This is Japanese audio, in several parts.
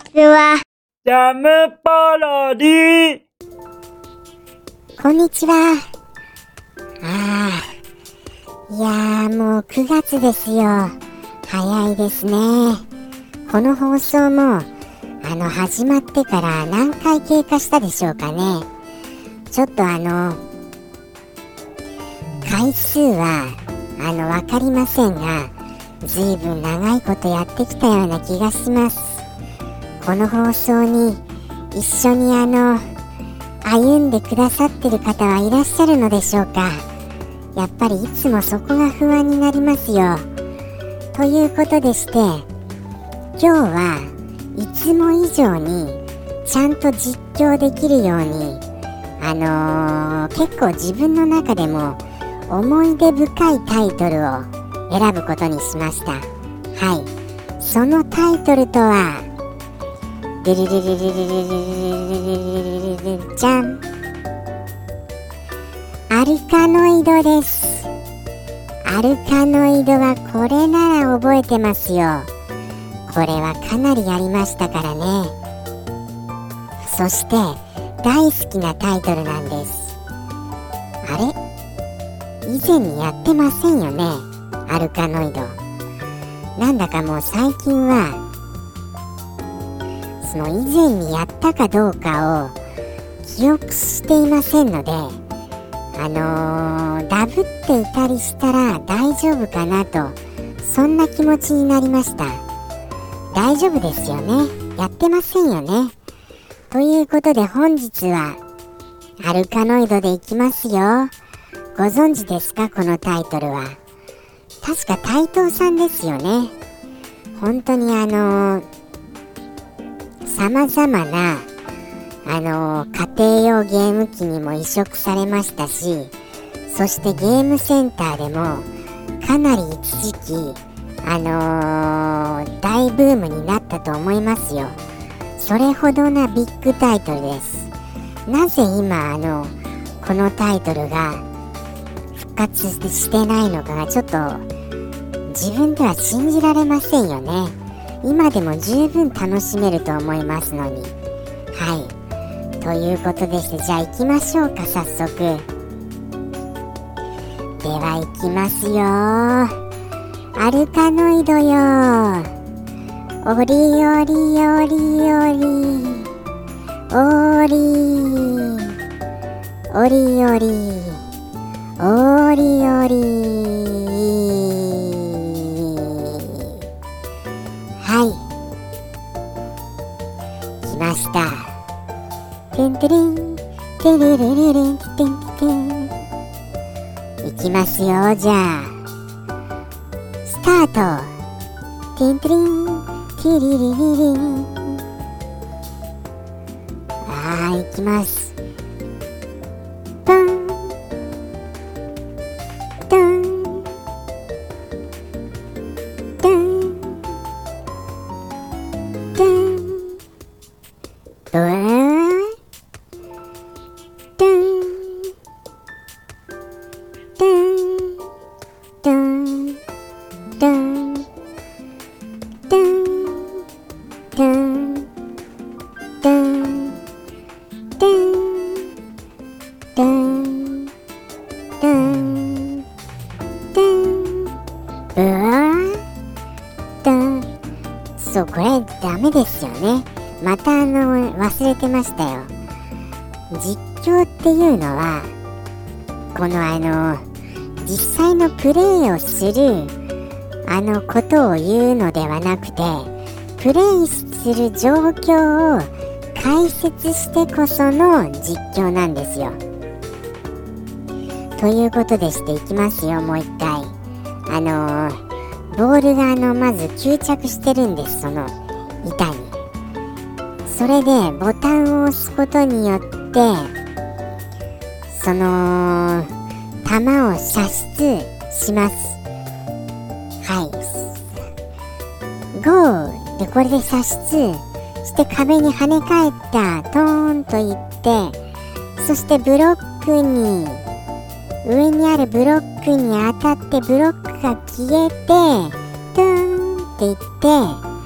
ちは。ジャムパロディこんにちは。ああ。いやーもう9月ですよ。早いですね。この放送も、あの、始まってから何回経過したでしょうかね。ちょっとあの、回数は、あの、わかりませんが、ずいぶん長いことやってきたような気がします。この放送に一緒にあの歩んでくださってる方はいらっしゃるのでしょうか。やっぱりいつもそこが不安になりますよ。ということでして今日はいつも以上にちゃんと実況できるようにあのー、結構自分の中でも思い出深いタイトルを選ぶことにしました。はい。そのタイトルとはデリリリリリリリリリリリじゃんアルカノイドです。アルカノイドはこれなら覚えてますよ。これはかなりやりましたからね。そして大好きなタイトルなんです。あれ？以前にやってませんよね。アルカノイドなんだかもう最近はの以前にやったかどうかを記憶していませんのであのー、ダブっていたりしたら大丈夫かなとそんな気持ちになりました。大丈夫ですよね。やってませんよね。ということで本日はアルカノイドでいきますよ。ご存知ですか？このタイトルは。確か台東さんですよね。本当にあのーさまざまなあの家庭用ゲーム機にも移植されましたしそしてゲームセンターでもかなり一時期あのー、大ブームになったと思いますよ。それほどなビッグタイトルです。なぜ今あのこのタイトルが復活してないのかがちょっと自分では信じられませんよね。今でも十分楽しめると思いますのに。はい。ということでしてじゃあ行きましょうか早速。では行きますよ。アルカノイドよ。おりおりおりおりおりおりおりキリリリリああ行きます。そうこれダメですよね。またあの忘れてましたよ。実況っていうのはこのあの実際のプレイをするあのことを言うのではなくてプレイする状況を解説してこその実況なんですよ。ということでしていきますよもう一回。あのーボールがあのまず吸着してるんですその板に。それでボタンを押すことによってその球を射出します。はい。ゴーでこれで射出して壁に跳ね返ったトーンといってそしてブロックに上にあるブロックに当たってブロックが消えてトゥーンっていって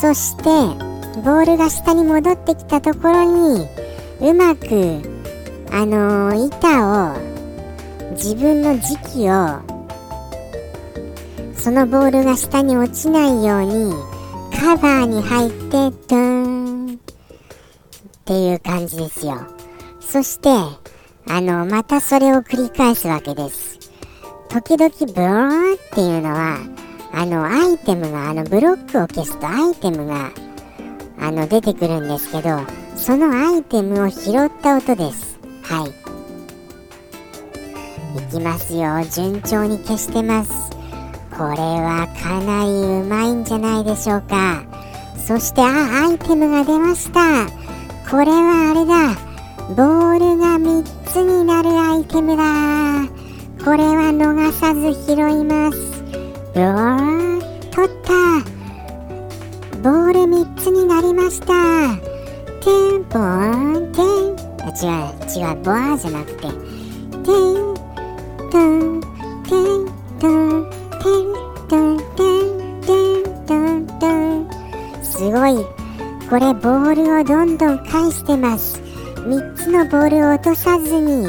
そしてボールが下に戻ってきたところにうまくあのー板を自分の時期をそのボールが下に落ちないようにカバーに入ってドーンっていう感じですよ。そしてあのまたそれを繰り返すわけです。時々ブーンっていうのはあのアイテムがあのブロックを消すとアイテムがあの出てくるんですけどそのアイテムを拾った音です。はい。いきますよ。順調に消してます。これはかなりうまいんじゃないでしょうか。そしてあアイテムが出ました。これはあれだ。ボールが3つになるアイテムだ。これは逃さず拾います。うわー取った。ボール3つになりました。テンポンテン。あ違う違うボアじゃなくて。テントンテントンテントンテンテントントン。すごい。これボールをどんどん返してます。3つのボールを落とさずに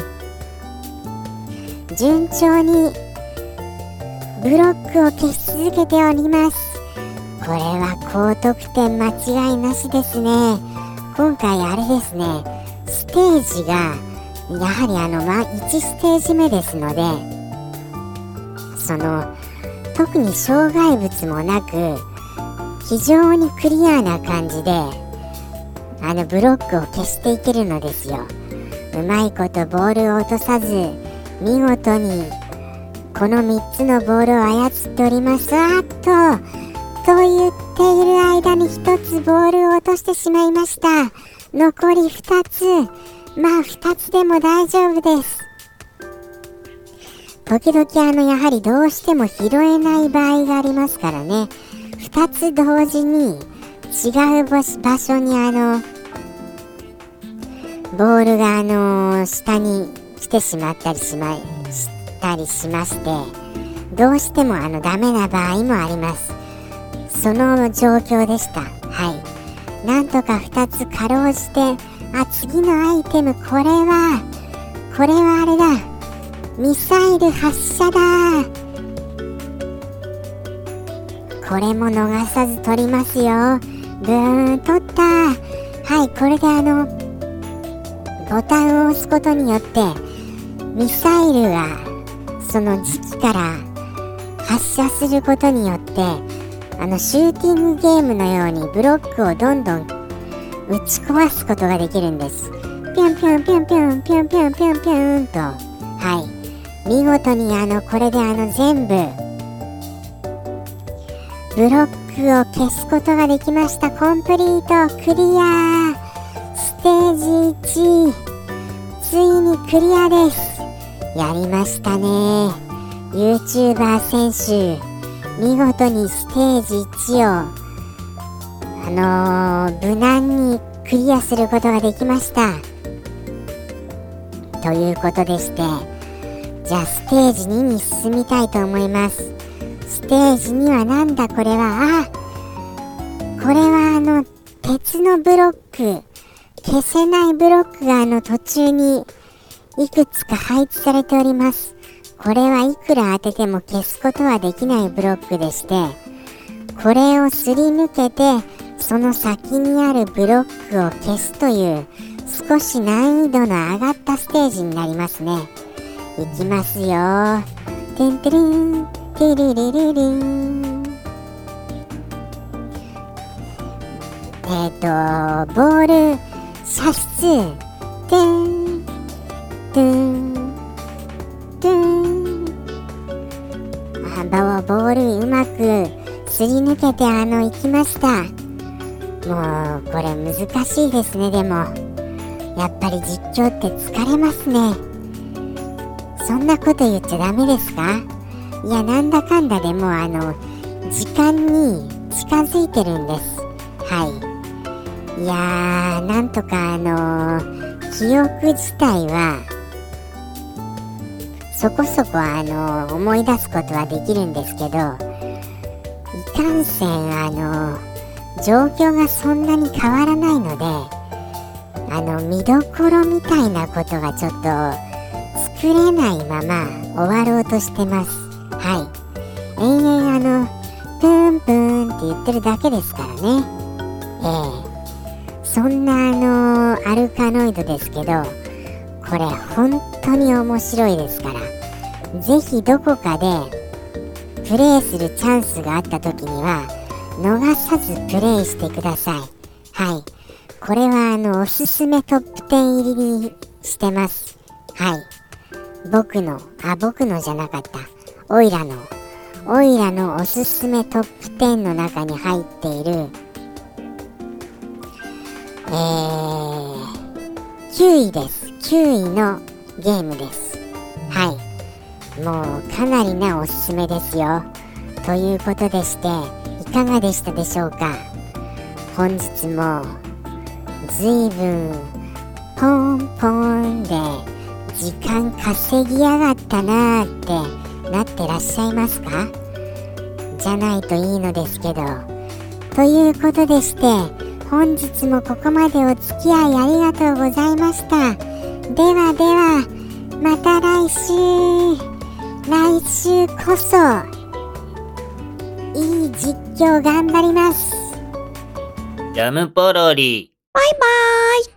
順調にブロックを消し続けております。これは高得点間違いなしですね。今回あれですね。ステージがやはりあの、ま、1ステージ目ですのでその特に障害物もなく非常にクリアな感じであのブロックを消していけるのですよ。うまいことボールを落とさず見事にこの3つのボールを操っております。あっとと言っている間に1つボールを落としてしまいました。残り2つ。まあ2つでも大丈夫です。時々あのやはりどうしても拾えない場合がありますからね。2つ同時に違う場所にあのボールがあの下に来てしまったりしましたりしましてどうしてもあのダメな場合もあります。その状況でした。はい。なんとか2つかろうじてあ次のアイテムこれはこれはあれだ。ミサイル発射だ。これも逃さず取りますよ。ブーン取った。はいこれであのボタンを押すことによってミサイルがその時期から発射することによってあのシューティングゲームのようにブロックをどんどん打ち壊すことができるんです。ぴょんぴょんぴょんぴょんぴょんぴょんぴょんぴょんと。はい。見事にあのこれであの全部ブロックを消すことができました。コンプリートクリア。ステージ1ついにクリアです。やりましたね。YouTuber 選手見事にステージ1をあのー、無難にクリアすることができました。ということでしてじゃあステージ2に進みたいと思います。ステージ2はなんだこれは。あこれはあの鉄のブロック。消せないブロックがあの途中にいくつか配置されております。これはいくら当てても消すことはできないブロックでしてこれをすり抜けてその先にあるブロックを消すという少し難易度の上がったステージになりますね。いきますよ。てんてるんてりりりりんえっ、ー、とボール射出てんてんてん。あボールうまくすり抜けてあの行きました。もうこれ難しいですね。でもやっぱり実況って疲れますね。そんなこと言っちゃダメですか？いやなんだかんだでもあの時間に近づいてるんです。はい。いやーなんとかあの記憶自体はそこそこあの思い出すことはできるんですけどいかんせんあの状況がそんなに変わらないのであの見どころみたいなことがちょっと作れないまま終わろうとしてます。はい。延々あのプンプーンって言ってるだけですからね。ええ。そんなあのアルカノイドですけどこれ本当に面白いですからぜひどこかでプレイするチャンスがあった時には逃さずプレイしてください。はい。これはあのおすすめトップ10入りにしてます。はい。僕のあ僕のじゃなかった。オイラのオイラのおすすめトップ10の中に入っているえー、9位です。9位のゲームです。はい。もうかなりなおすすめですよ。ということでしていかがでしたでしょうか？本日もずいぶんポンポンで時間稼ぎやがったなーってなってらっしゃいますか？じゃないといいのですけど。ということでして本日もここまでお付き合いありがとうございました。ではではまた来週。来週こそいい実況頑張ります。ジャムポロリ。バイバーイ